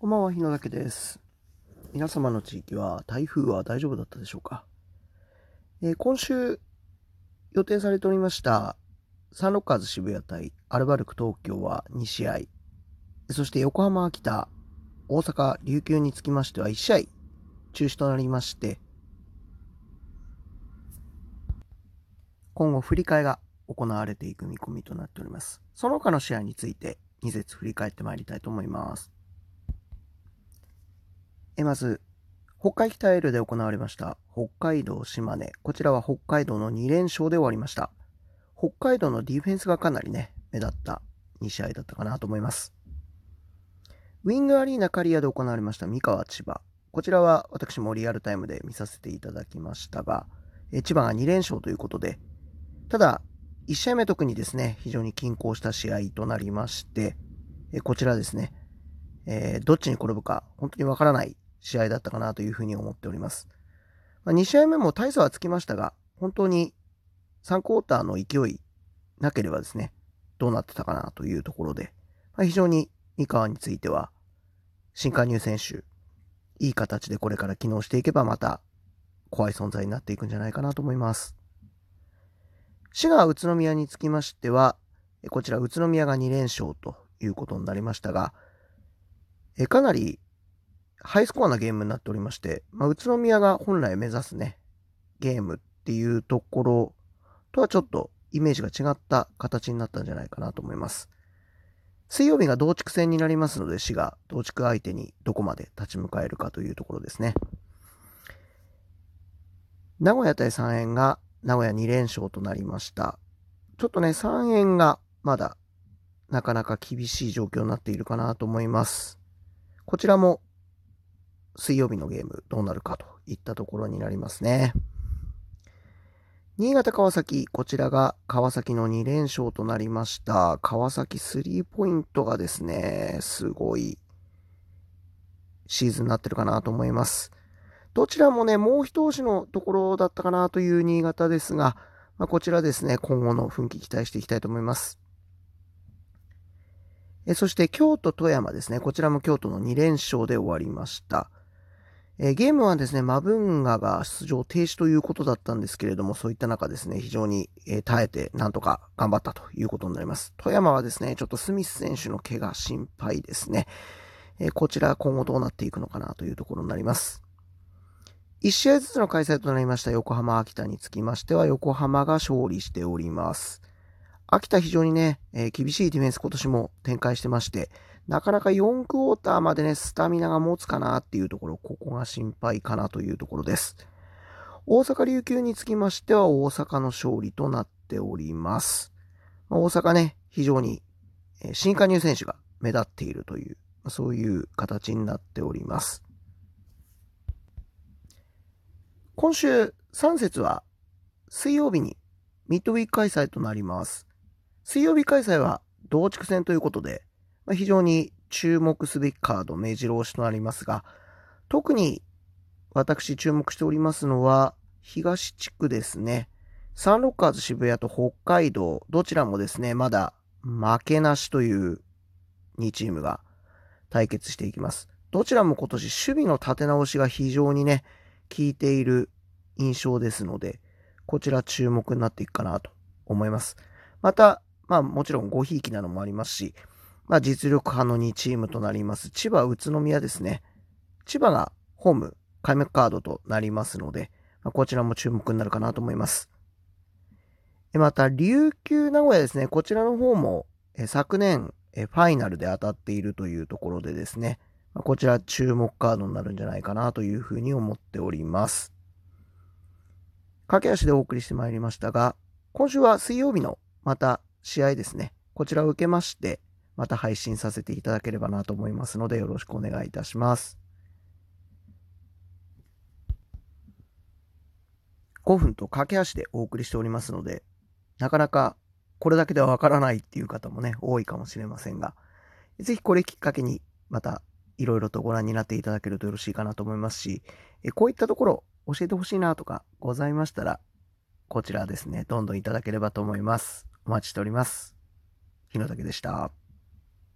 こんばんは、日野岳です。皆様の地域は台風は大丈夫だったでしょうか、えー今週予定されておりましたサンロッカーズ渋谷対アルバルク東京は2試合、そして横浜秋田、大阪琉球につきましては1試合中止となりまして、今後振り替えが行われていく見込みとなっております。その他の試合について2節振り返ってまいりたいと思います。えまず、北海北エールで行われました北海道島根。こちらは北海道の2連勝で終わりました。北海道のディフェンスがかなりね、目立った2試合だったかなと思います。ウィングアリーナカリアで行われました三河千葉。こちらは私もリアルタイムで見させていただきましたが、え千葉が2連勝ということで、ただ、1試合目特にですね、非常に均衡した試合となりまして、えこちらですね、えーどっちに転ぶか本当にわからない試合だったかなというふうに思っております。まあ、2試合目も大差はつきましたが、本当に3クォーターの勢いなければですね、どうなってたかなというところで、まあ、非常に三河については、新加入選手、いい形でこれから機能していけばまた怖い存在になっていくんじゃないかなと思います。滋賀宇都宮につきましては、こちら宇都宮が2連勝ということになりましたが、えかなりハイスコアなゲームになっておりまして、まあ、宇都宮が本来目指すね、ゲームっていうところとはちょっとイメージが違った形になったんじゃないかなと思います。水曜日が同地区戦になりますので、市が同地区相手にどこまで立ち向かえるかというところですね。名古屋対三円が名古屋2連勝となりました。ちょっとね、三円がまだなかなか厳しい状況になっているかなと思います。こちらも水曜日のゲームどうなるかといったところになりますね。新潟川崎、こちらが川崎の2連勝となりました。川崎スリーポイントがですね、すごいシーズンになってるかなと思います。どちらもね、もう一押しのところだったかなという新潟ですが、まあ、こちらですね、今後の奮起期待していきたいと思います。えそして京都富山ですね。こちらも京都の2連勝で終わりました。えーゲームはですね、マブンガが出場停止ということだったんですけれども、そういった中ですね、非常に、えー耐えてなんとか頑張ったということになります。富山はですね、ちょっとスミス選手の怪我心配ですね。えーこちら今後どうなっていくのかなというところになります。1試合ずつの開催となりました横浜秋田につきましては、横浜が勝利しております。秋田非常にね、えー厳しいディフェンス今年も展開してまして、なかなか4クォーターまでね、スタミナが持つかなっていうところ、ここが心配かなというところです。大阪琉球につきましては、大阪の勝利となっております。まあ大阪ね、非常に、新加入選手が目立っているという、そういう形になっております。今週3節は水曜日にミッドウィーク開催となります。水曜日開催は同地区戦ということで、まあ、非常に注目すべきカード、目白押しとなりますが、特に私注目しておりますのは、東地区ですね。サンロッカーズ渋谷と北海道、どちらもですね、まだ負けなしという2チームが対決していきます。どちらも今年守備の立て直しが非常にね、効いている印象ですので、こちら注目になっていくかなと思います。また、まあもちろんごひいきなのもありますし、まあ実力派の2チームとなります。千葉、宇都宮ですね。千葉がホーム、開幕カードとなりますので、まあ、こちらも注目になるかなと思います。また、琉球名古屋ですね。こちらの方も、昨年、ファイナルで当たっているというところでですね、こちら注目カードになるんじゃないかなというふうに思っております。駆け足でお送りしてまいりましたが、今週は水曜日のまた試合ですね。こちらを受けまして、また配信させていただければなと思いますので、よろしくお願いいたします。5分と駆け足でお送りしておりますので、なかなかこれだけではわからないっていう方もね、多いかもしれませんが、ぜひこれきっかけにまたいろいろとご覧になっていただけるとよろしいかなと思いますし、えこういったところ教えてほしいなとかございましたら、こちらですね、どんどんいただければと思います。お待ちしております。日野武でした。